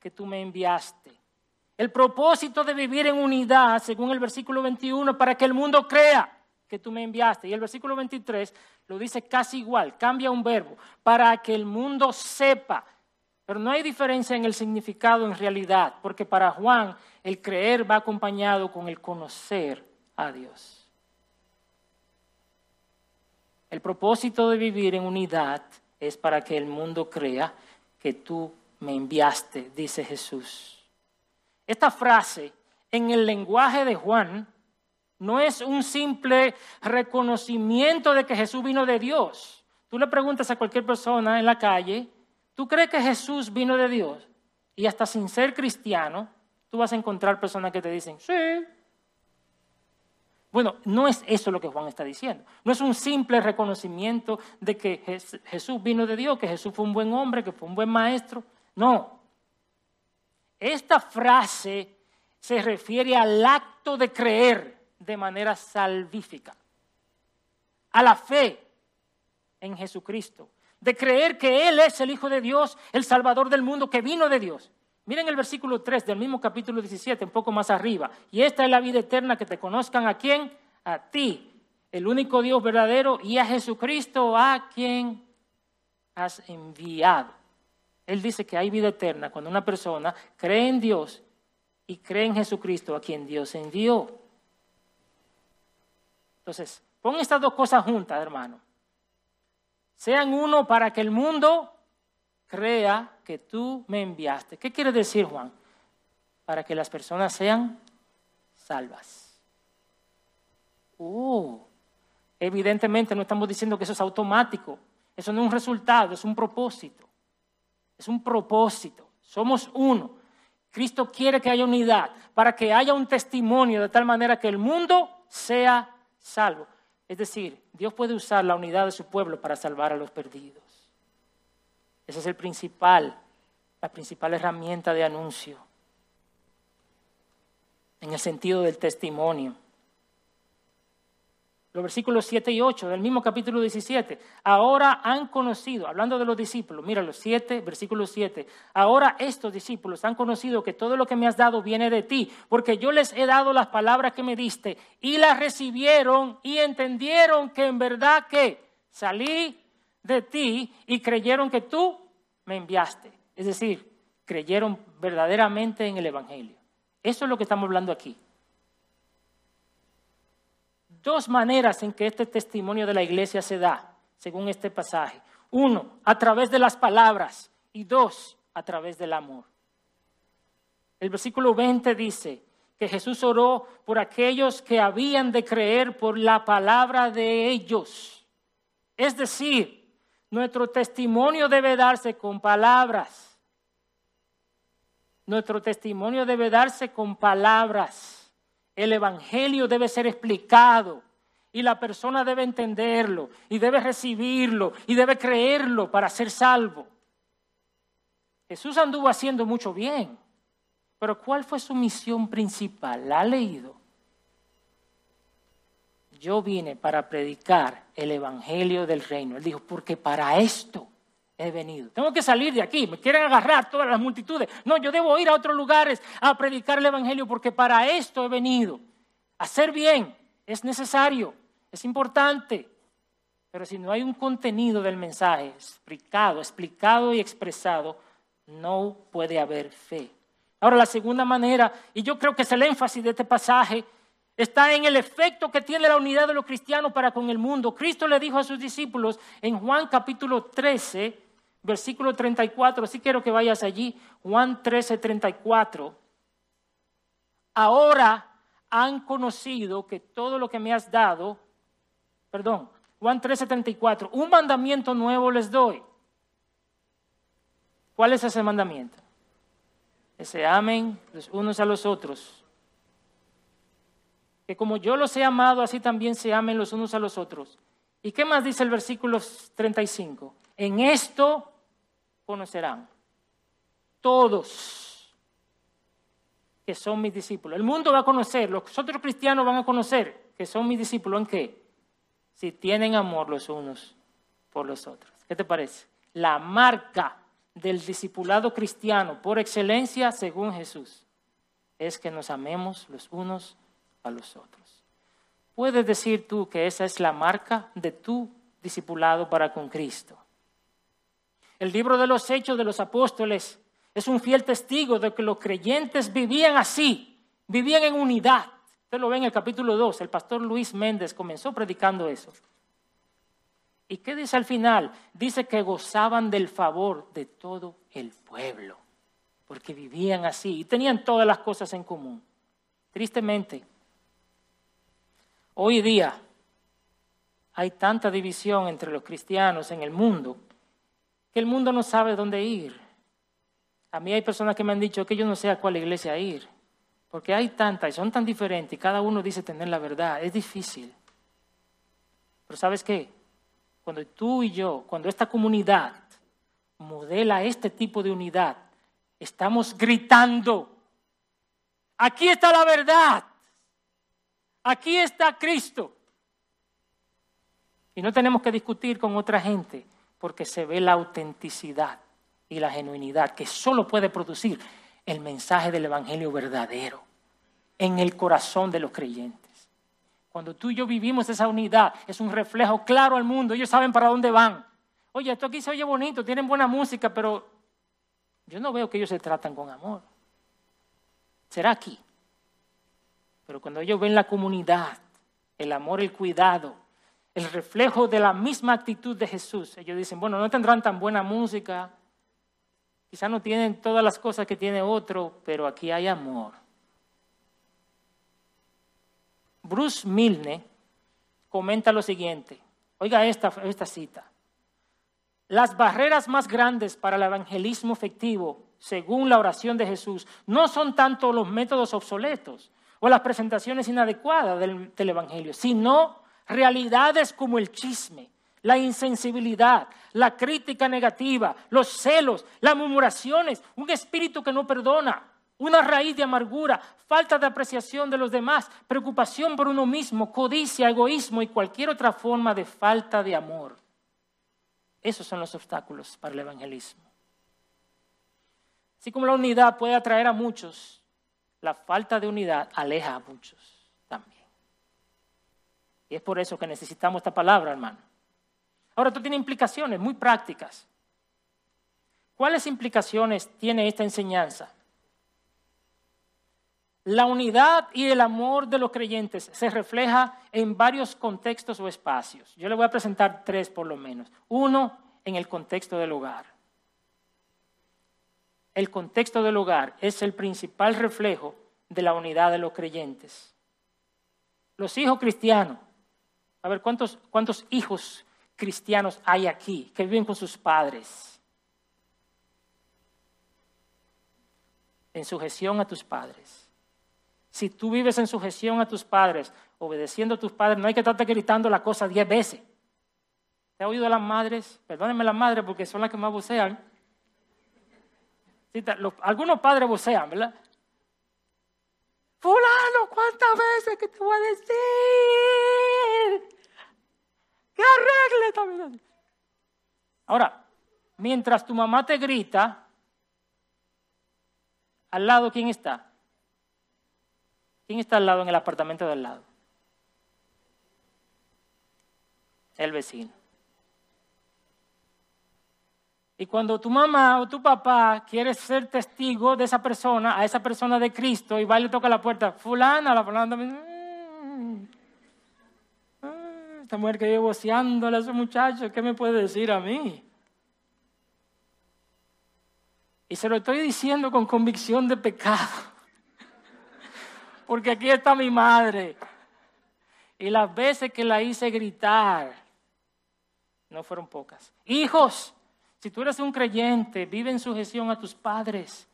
que tú me enviaste. El propósito de vivir en unidad, según el versículo 21, para que el mundo crea que tú me enviaste. Y el versículo 23 lo dice casi igual, cambia un verbo, para que el mundo sepa. Pero no hay diferencia en el significado en realidad, porque para Juan el creer va acompañado con el conocer a Dios. El propósito de vivir en unidad es para que el mundo crea que tú me enviaste, dice Jesús. Esta frase en el lenguaje de Juan no es un simple reconocimiento de que Jesús vino de Dios. Tú le preguntas a cualquier persona en la calle, ¿tú crees que Jesús vino de Dios? Y hasta sin ser cristiano, tú vas a encontrar personas que te dicen, sí, bueno, no es eso lo que Juan está diciendo. No es un simple reconocimiento de que Jesús vino de Dios, que Jesús fue un buen hombre, que fue un buen maestro. No. Esta frase se refiere al acto de creer de manera salvífica, a la fe en Jesucristo, de creer que Él es el Hijo de Dios, el Salvador del mundo, que vino de Dios. Miren el versículo 3 del mismo capítulo 17, un poco más arriba. Y esta es la vida eterna, que te conozcan a quién? A ti, el único Dios verdadero, y a Jesucristo, a quien has enviado. Él dice que hay vida eterna cuando una persona cree en Dios y cree en Jesucristo, a quien Dios envió. Entonces, pon estas dos cosas juntas, hermano. Sean uno para que el mundo crea que tú me enviaste. ¿Qué quiere decir Juan? Para que las personas sean salvas. Uh, evidentemente no estamos diciendo que eso es automático. Eso no es un resultado, es un propósito. Es un propósito. Somos uno. Cristo quiere que haya unidad para que haya un testimonio de tal manera que el mundo sea salvo. Es decir, Dios puede usar la unidad de su pueblo para salvar a los perdidos. Esa es el principal, la principal herramienta de anuncio, en el sentido del testimonio. Los versículos 7 y 8 del mismo capítulo 17. Ahora han conocido, hablando de los discípulos, mira los 7, versículo 7. Ahora estos discípulos han conocido que todo lo que me has dado viene de ti, porque yo les he dado las palabras que me diste y las recibieron y entendieron que en verdad que salí de ti y creyeron que tú me enviaste. Es decir, creyeron verdaderamente en el Evangelio. Eso es lo que estamos hablando aquí. Dos maneras en que este testimonio de la iglesia se da, según este pasaje. Uno, a través de las palabras y dos, a través del amor. El versículo 20 dice que Jesús oró por aquellos que habían de creer por la palabra de ellos. Es decir, nuestro testimonio debe darse con palabras. Nuestro testimonio debe darse con palabras. El Evangelio debe ser explicado y la persona debe entenderlo y debe recibirlo y debe creerlo para ser salvo. Jesús anduvo haciendo mucho bien, pero ¿cuál fue su misión principal? ¿La ha leído? Yo vine para predicar el Evangelio del reino. Él dijo, porque para esto he venido. Tengo que salir de aquí, me quieren agarrar todas las multitudes. No, yo debo ir a otros lugares a predicar el Evangelio porque para esto he venido. Hacer bien es necesario, es importante. Pero si no hay un contenido del mensaje explicado, explicado y expresado, no puede haber fe. Ahora, la segunda manera, y yo creo que es el énfasis de este pasaje, está en el efecto que tiene la unidad de los cristianos para con el mundo. Cristo le dijo a sus discípulos en Juan capítulo 13, versículo 34, así quiero que vayas allí, Juan 13, 34. Ahora han conocido que todo lo que me has dado, perdón, Juan 13, 34, un mandamiento nuevo les doy. ¿Cuál es ese mandamiento? Que se amen los unos a los otros que como yo los he amado, así también se amen los unos a los otros. ¿Y qué más dice el versículo 35? En esto conocerán todos que son mis discípulos. El mundo va a conocer, los otros cristianos van a conocer que son mis discípulos. ¿En qué? Si tienen amor los unos por los otros. ¿Qué te parece? La marca del discipulado cristiano por excelencia, según Jesús, es que nos amemos los unos a los otros. Puedes decir tú que esa es la marca de tu discipulado para con Cristo. El libro de los Hechos de los Apóstoles es un fiel testigo de que los creyentes vivían así, vivían en unidad. Usted lo ve en el capítulo 2, el pastor Luis Méndez comenzó predicando eso. ¿Y qué dice al final? Dice que gozaban del favor de todo el pueblo, porque vivían así y tenían todas las cosas en común. Tristemente, Hoy día hay tanta división entre los cristianos en el mundo que el mundo no sabe dónde ir. A mí hay personas que me han dicho que yo no sé a cuál iglesia ir, porque hay tantas y son tan diferentes y cada uno dice tener la verdad. Es difícil. Pero ¿sabes qué? Cuando tú y yo, cuando esta comunidad modela este tipo de unidad, estamos gritando, aquí está la verdad. Aquí está Cristo. Y no tenemos que discutir con otra gente porque se ve la autenticidad y la genuinidad que solo puede producir el mensaje del Evangelio verdadero en el corazón de los creyentes. Cuando tú y yo vivimos esa unidad, es un reflejo claro al mundo. Ellos saben para dónde van. Oye, esto aquí se oye bonito, tienen buena música, pero yo no veo que ellos se tratan con amor. ¿Será aquí? Pero cuando ellos ven la comunidad, el amor, el cuidado, el reflejo de la misma actitud de Jesús, ellos dicen, bueno, no tendrán tan buena música, quizás no tienen todas las cosas que tiene otro, pero aquí hay amor. Bruce Milne comenta lo siguiente, oiga esta, esta cita, las barreras más grandes para el evangelismo efectivo, según la oración de Jesús, no son tanto los métodos obsoletos, o las presentaciones inadecuadas del, Evangelio, sino realidades como el chisme, la insensibilidad, la crítica negativa, los celos, las murmuraciones, un espíritu que no perdona, una raíz de amargura, falta de apreciación de los demás, preocupación por uno mismo, codicia, egoísmo y cualquier otra forma de falta de amor. Esos son los obstáculos para el evangelismo. Así como la unidad puede atraer a muchos, la falta de unidad aleja a muchos también. Y es por eso que necesitamos esta palabra, hermano. Ahora, esto tiene implicaciones muy prácticas. ¿Cuáles implicaciones tiene esta enseñanza? La unidad y el amor de los creyentes se refleja en varios contextos o espacios. Yo le voy a presentar tres por lo menos. Uno, en el contexto del hogar el contexto del hogar es el principal reflejo de la unidad de los creyentes. Los hijos cristianos, a ver, ¿cuántos, cuántos hijos cristianos hay aquí que viven con sus padres? En sujeción a tus padres. Si tú vives en sujeción a tus padres, obedeciendo a tus padres, no hay que estarte gritando la cosa diez veces. ¿Te ha oído a las madres? Perdónenme las madres porque son las que más algunos padres vocean, ¿verdad? Fulano, ¿cuántas veces que te voy a decir? Que arregle también. Ahora, mientras tu mamá te grita, al lado, ¿quién está? ¿Quién está al lado en el apartamento del lado? El vecino. Y cuando tu mamá o tu papá quiere ser testigo de esa persona, a esa persona de Cristo, y va y le toca la puerta, fulana, la fulana también, mm, mm, esta mujer que llevo voceándole a ese muchacho, ¿qué me puede decir a mí? Y se lo estoy diciendo con convicción de pecado. Porque aquí está mi madre. Y las veces que la hice gritar, no fueron pocas. Hijos, si tú eres un creyente, vive en sujeción a tus padres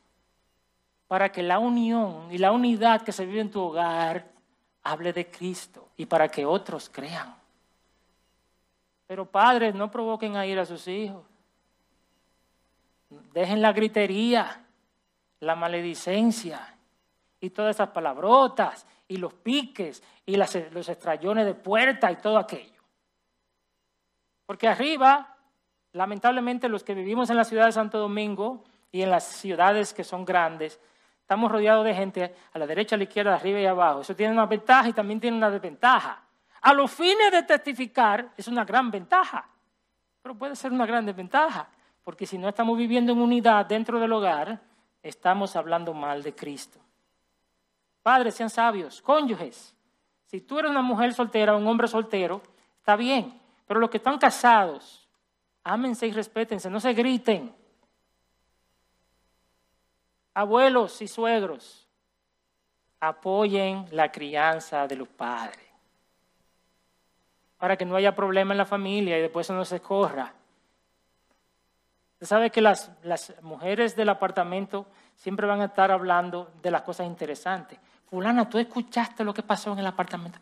para que la unión y la unidad que se vive en tu hogar hable de Cristo y para que otros crean. Pero padres, no provoquen a ir a sus hijos. Dejen la gritería, la maledicencia y todas esas palabrotas y los piques y los estrellones de puerta y todo aquello. Porque arriba Lamentablemente los que vivimos en la ciudad de Santo Domingo y en las ciudades que son grandes, estamos rodeados de gente a la derecha, a la izquierda, arriba y abajo. Eso tiene una ventaja y también tiene una desventaja. A los fines de testificar es una gran ventaja, pero puede ser una gran desventaja, porque si no estamos viviendo en unidad dentro del hogar, estamos hablando mal de Cristo. Padres, sean sabios, cónyuges. Si tú eres una mujer soltera o un hombre soltero, está bien, pero los que están casados, Ámense y respétense, no se griten. Abuelos y suegros, apoyen la crianza de los padres para que no haya problema en la familia y después no se corra. Usted sabe que las, las mujeres del apartamento siempre van a estar hablando de las cosas interesantes. Fulana, tú escuchaste lo que pasó en el apartamento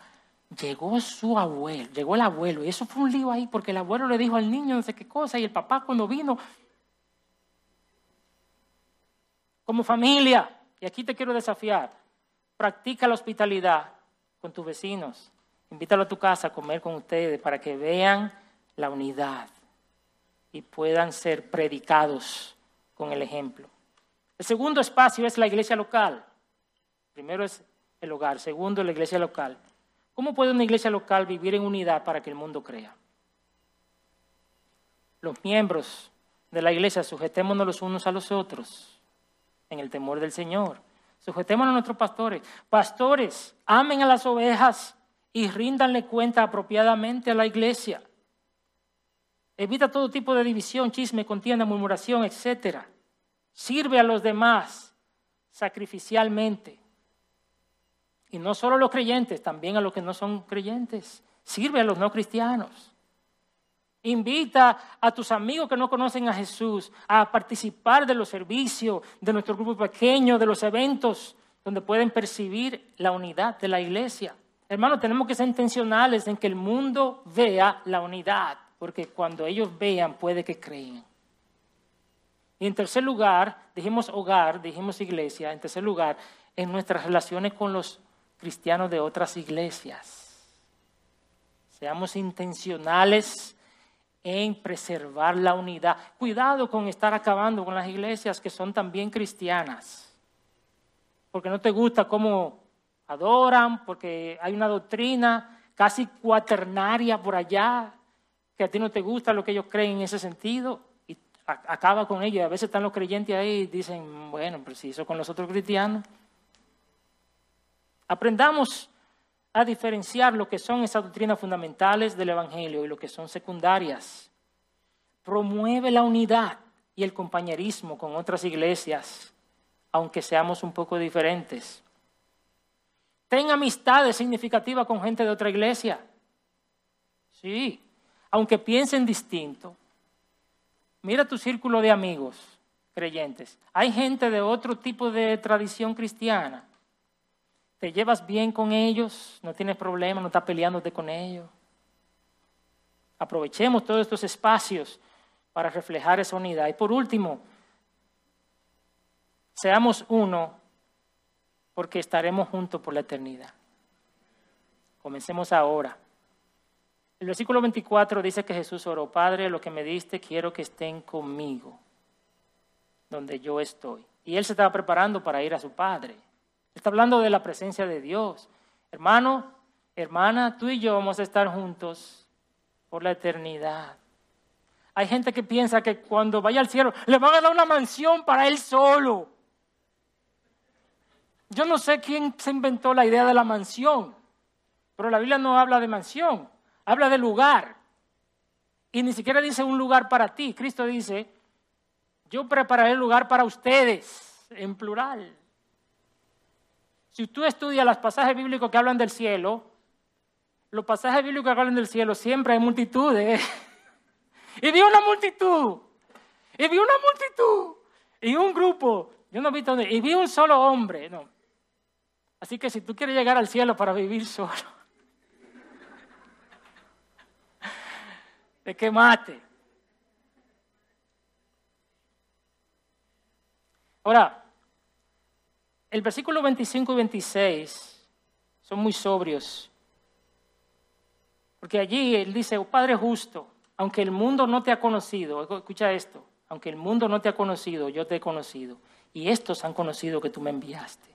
llegó su abuelo, llegó el abuelo, y eso fue un lío ahí, porque el abuelo le dijo al niño no sé qué cosa, y el papá cuando vino, como familia, y aquí te quiero desafiar, practica la hospitalidad con tus vecinos, invítalo a tu casa a comer con ustedes para que vean la unidad y puedan ser predicados con el ejemplo. El segundo espacio es la iglesia local. Primero es el hogar, segundo la iglesia local. ¿Cómo puede una iglesia local vivir en unidad para que el mundo crea? Los miembros de la iglesia sujetémonos los unos a los otros en el temor del Señor. Sujetémonos a nuestros pastores. Pastores, amen a las ovejas y ríndanle cuenta apropiadamente a la iglesia. Evita todo tipo de división, chisme, contienda, murmuración, etc. Sirve a los demás sacrificialmente. Y no solo a los creyentes, también a los que no son creyentes. Sirve a los no cristianos. Invita a tus amigos que no conocen a Jesús a participar de los servicios, de nuestro grupo pequeño, de los eventos, donde pueden percibir la unidad de la iglesia. Hermanos, tenemos que ser intencionales en que el mundo vea la unidad, porque cuando ellos vean puede que creen. Y en tercer lugar, dijimos hogar, dijimos iglesia, en tercer lugar, en nuestras relaciones con los cristianos de otras iglesias. Seamos intencionales en preservar la unidad. Cuidado con estar acabando con las iglesias que son también cristianas. Porque no te gusta cómo adoran, porque hay una doctrina casi cuaternaria por allá, que a ti no te gusta lo que ellos creen en ese sentido, y acaba con ellos. A veces están los creyentes ahí y dicen, bueno, preciso con los otros cristianos. Aprendamos a diferenciar lo que son esas doctrinas fundamentales del Evangelio y lo que son secundarias. Promueve la unidad y el compañerismo con otras iglesias, aunque seamos un poco diferentes. Ten amistades significativas con gente de otra iglesia. Sí, aunque piensen distinto. Mira tu círculo de amigos creyentes. Hay gente de otro tipo de tradición cristiana te llevas bien con ellos, no tienes problemas, no estás peleándote con ellos. Aprovechemos todos estos espacios para reflejar esa unidad. Y por último, seamos uno porque estaremos juntos por la eternidad. Comencemos ahora. El versículo 24 dice que Jesús oró, Padre, lo que me diste quiero que estén conmigo, donde yo estoy. Y él se estaba preparando para ir a su Padre. Está hablando de la presencia de Dios. Hermano, hermana, tú y yo vamos a estar juntos por la eternidad. Hay gente que piensa que cuando vaya al cielo le van a dar una mansión para él solo. Yo no sé quién se inventó la idea de la mansión, pero la Biblia no habla de mansión, habla de lugar. Y ni siquiera dice un lugar para ti. Cristo dice, yo prepararé lugar para ustedes, en plural. Si tú estudias los pasajes bíblicos que hablan del cielo, los pasajes bíblicos que hablan del cielo siempre hay multitudes. y vi una multitud. Y vi una multitud. Y un grupo. Yo no vi todo. Y vi un solo hombre. No. Así que si tú quieres llegar al cielo para vivir solo, de que mate. Ahora, el versículo 25 y 26 son muy sobrios. Porque allí él dice, oh Padre justo, aunque el mundo no te ha conocido, escucha esto, aunque el mundo no te ha conocido, yo te he conocido. Y estos han conocido que tú me enviaste.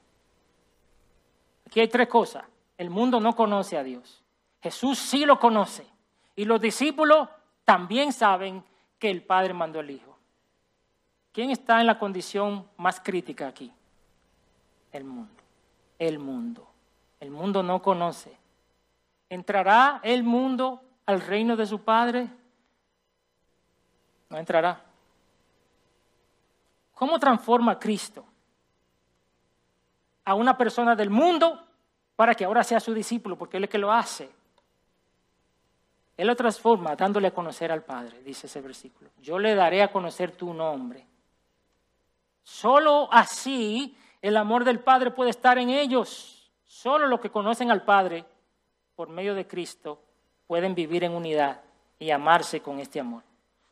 Aquí hay tres cosas. El mundo no conoce a Dios. Jesús sí lo conoce. Y los discípulos también saben que el Padre mandó al Hijo. ¿Quién está en la condición más crítica aquí? El mundo. El mundo. El mundo no conoce. ¿Entrará el mundo al reino de su Padre? No entrará. ¿Cómo transforma Cristo a una persona del mundo para que ahora sea su discípulo, porque Él es el que lo hace. Él lo transforma dándole a conocer al Padre, dice ese versículo. Yo le daré a conocer tu nombre. Solo así el amor del Padre puede estar en ellos. Solo los que conocen al Padre por medio de Cristo pueden vivir en unidad y amarse con este amor.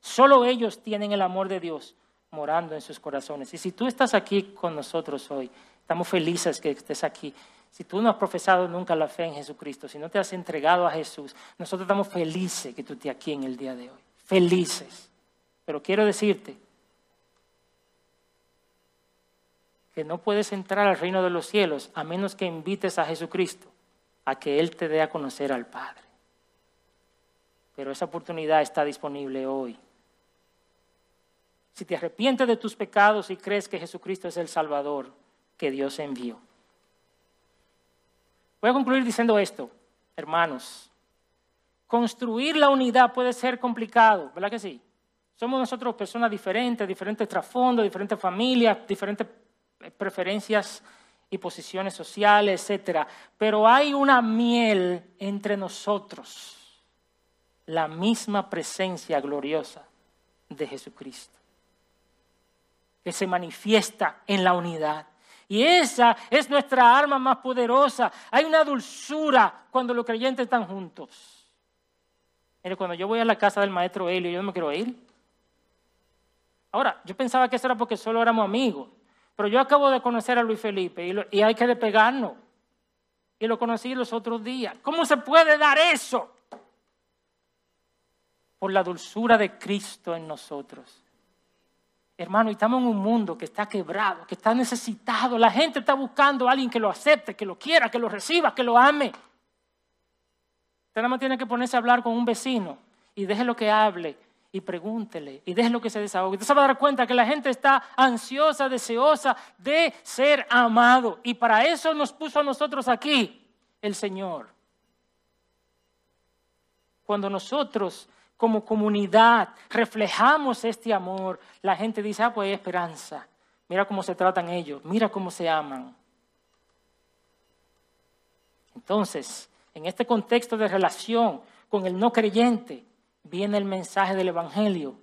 Solo ellos tienen el amor de Dios morando en sus corazones. Y si tú estás aquí con nosotros hoy, Estamos felices que estés aquí. Si tú no has profesado nunca la fe en Jesucristo, si no te has entregado a Jesús, nosotros estamos felices que tú estés aquí en el día de hoy. Felices. Pero quiero decirte no puedes entrar al reino de los cielos a menos que invites a Jesucristo a que Él te dé a conocer al Padre. Pero esa oportunidad está disponible hoy. Si te arrepientes de tus pecados y crees que Jesucristo es el Salvador, que Dios envió. Voy a concluir diciendo esto, hermanos. Construir la unidad puede ser complicado, ¿verdad que sí? Somos nosotros personas diferentes, diferentes trasfondos, diferentes familias, diferentes preferencias y posiciones sociales, etc. Pero hay una miel entre nosotros, la misma presencia gloriosa de Jesucristo, que se manifiesta en la unidad. Y esa es nuestra arma más poderosa. Hay una dulzura cuando los creyentes están juntos. Mire, cuando yo voy a la casa del maestro Helio, yo no me quiero ir. Ahora, yo pensaba que eso era porque solo éramos amigos. Pero yo acabo de conocer a Luis Felipe y, y hay que despegarnos. Y lo conocí los otros días. ¿Cómo se puede dar eso? Por la dulzura de Cristo en nosotros. Hermano, estamos en un mundo que está quebrado, que está necesitado. La gente está buscando a alguien que lo acepte, que lo quiera, que lo reciba, que lo ame. Usted nada más tiene que ponerse a hablar con un vecino y déjelo que hable y pregúntele y déjelo que se desahogue. Usted se va a dar cuenta que la gente está ansiosa, deseosa de ser amado. Y para eso nos puso a nosotros aquí el Señor. Cuando nosotros como comunidad reflejamos este amor, la gente dice, ah, pues hay esperanza. Mira cómo se tratan ellos, mira cómo se aman. Entonces, en este contexto de relación con el no creyente, viene el mensaje del Evangelio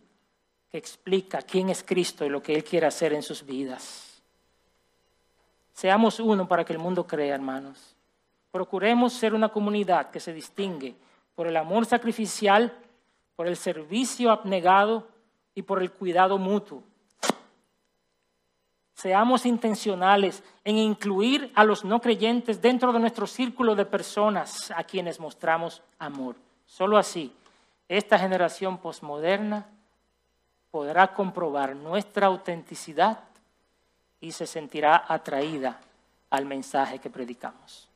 que explica quién es Cristo y lo que Él quiere hacer en sus vidas. Seamos uno para que el mundo crea, hermanos. Procuremos ser una comunidad que se distingue por el amor sacrificial por el servicio abnegado y por el cuidado mutuo. Seamos intencionales en incluir a los no creyentes dentro de nuestro círculo de personas a quienes mostramos amor. Solo así, esta generación posmoderna podrá comprobar nuestra autenticidad y se sentirá atraída al mensaje que predicamos.